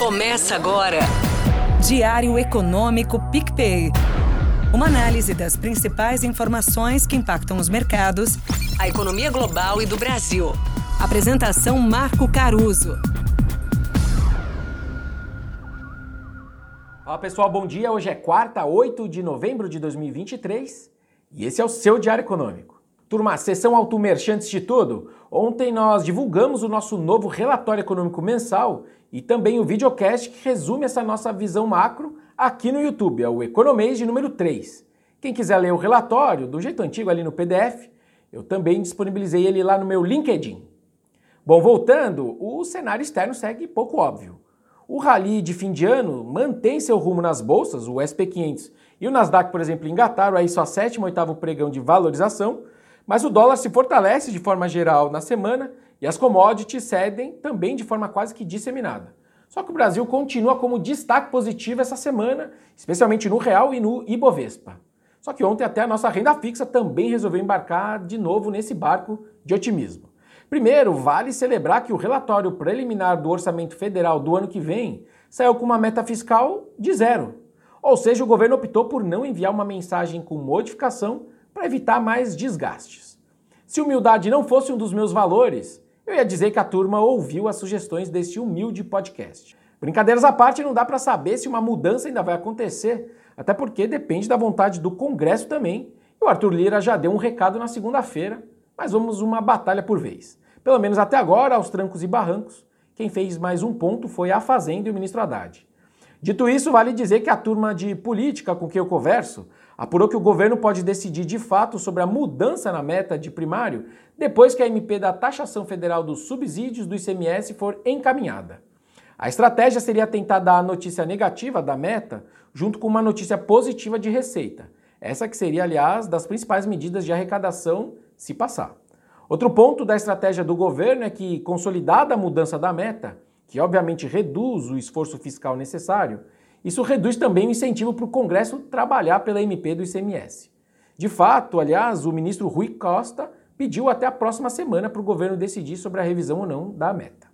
Começa agora. Diário Econômico PicPay. Uma análise das principais informações que impactam os mercados, a economia global e do Brasil. Apresentação Marco Caruso. Olá pessoal, bom dia. Hoje é quarta, 8 de novembro de 2023 e esse é o seu Diário Econômico. Turma, sessão Automerchan antes de tudo. Ontem nós divulgamos o nosso novo relatório econômico mensal e também o videocast que resume essa nossa visão macro aqui no YouTube, é o Economês de número 3. Quem quiser ler o relatório, do jeito antigo ali no PDF, eu também disponibilizei ele lá no meu LinkedIn. Bom, voltando, o cenário externo segue pouco óbvio. O rally de fim de ano mantém seu rumo nas bolsas, o SP500 e o Nasdaq, por exemplo, engataram aí sua sétima oitavo pregão de valorização, mas o dólar se fortalece de forma geral na semana e as commodities cedem também de forma quase que disseminada. Só que o Brasil continua como destaque positivo essa semana, especialmente no real e no Ibovespa. Só que ontem até a nossa renda fixa também resolveu embarcar de novo nesse barco de otimismo. Primeiro, vale celebrar que o relatório preliminar do orçamento federal do ano que vem saiu com uma meta fiscal de zero. Ou seja, o governo optou por não enviar uma mensagem com modificação para evitar mais desgastes. Se humildade não fosse um dos meus valores, eu ia dizer que a turma ouviu as sugestões deste humilde podcast. Brincadeiras à parte, não dá para saber se uma mudança ainda vai acontecer, até porque depende da vontade do Congresso também. E o Arthur Lira já deu um recado na segunda-feira, mas vamos uma batalha por vez. Pelo menos até agora, aos trancos e barrancos, quem fez mais um ponto foi a Fazenda e o ministro Haddad. Dito isso, vale dizer que a turma de política com quem eu converso apurou que o governo pode decidir de fato sobre a mudança na meta de primário depois que a MP da taxação federal dos subsídios do ICMS for encaminhada. A estratégia seria tentar dar a notícia negativa da meta junto com uma notícia positiva de receita. Essa que seria, aliás, das principais medidas de arrecadação se passar. Outro ponto da estratégia do governo é que, consolidada a mudança da meta, que obviamente reduz o esforço fiscal necessário, isso reduz também o incentivo para o Congresso trabalhar pela MP do ICMS. De fato, aliás, o ministro Rui Costa pediu até a próxima semana para o governo decidir sobre a revisão ou não da meta.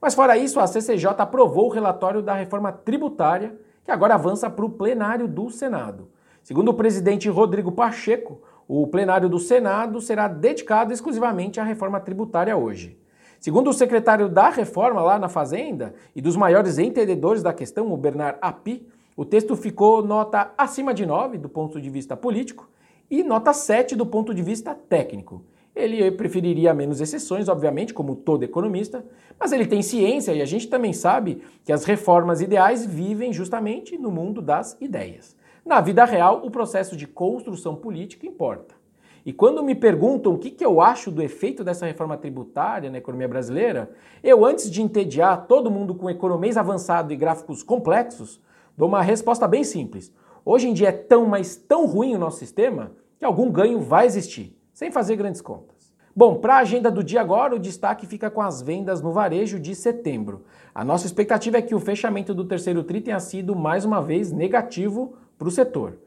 Mas fora isso, a CCJ aprovou o relatório da reforma tributária, que agora avança para o plenário do Senado. Segundo o presidente Rodrigo Pacheco, o plenário do Senado será dedicado exclusivamente à reforma tributária hoje. Segundo o secretário da reforma lá na Fazenda e dos maiores entendedores da questão, o Bernard Api, o texto ficou nota acima de 9 do ponto de vista político e nota 7 do ponto de vista técnico. Ele preferiria menos exceções, obviamente, como todo economista, mas ele tem ciência e a gente também sabe que as reformas ideais vivem justamente no mundo das ideias. Na vida real, o processo de construção política importa. E quando me perguntam o que, que eu acho do efeito dessa reforma tributária na economia brasileira, eu, antes de entediar todo mundo com economês avançado e gráficos complexos, dou uma resposta bem simples. Hoje em dia é tão, mas tão ruim o nosso sistema que algum ganho vai existir, sem fazer grandes contas. Bom, para a agenda do dia agora, o destaque fica com as vendas no varejo de setembro. A nossa expectativa é que o fechamento do terceiro TRI tenha sido mais uma vez negativo para o setor.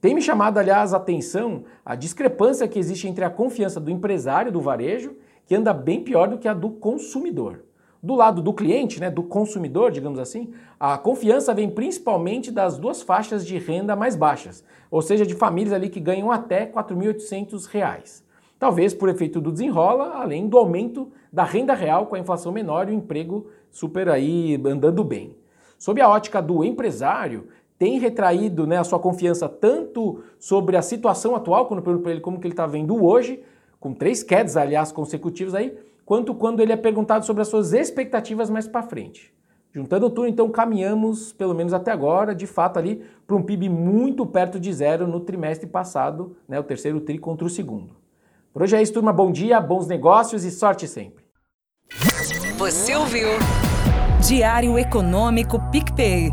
Tem me chamado, aliás, a atenção a discrepância que existe entre a confiança do empresário do varejo, que anda bem pior do que a do consumidor. Do lado do cliente, né, do consumidor, digamos assim, a confiança vem principalmente das duas faixas de renda mais baixas, ou seja, de famílias ali que ganham até R$ 4.800. Talvez por efeito do desenrola, além do aumento da renda real com a inflação menor e o emprego super aí andando bem. Sob a ótica do empresário, tem retraído né, a sua confiança tanto sobre a situação atual, quando eu pergunto para ele como que ele está vendo hoje, com três quedas, aliás, consecutivas aí, quanto quando ele é perguntado sobre as suas expectativas mais para frente. Juntando tudo, então caminhamos, pelo menos até agora, de fato ali, para um PIB muito perto de zero no trimestre passado, né, o terceiro tri contra o segundo. Por hoje é isso, turma. Bom dia, bons negócios e sorte sempre. Você ouviu? Diário Econômico PicPay.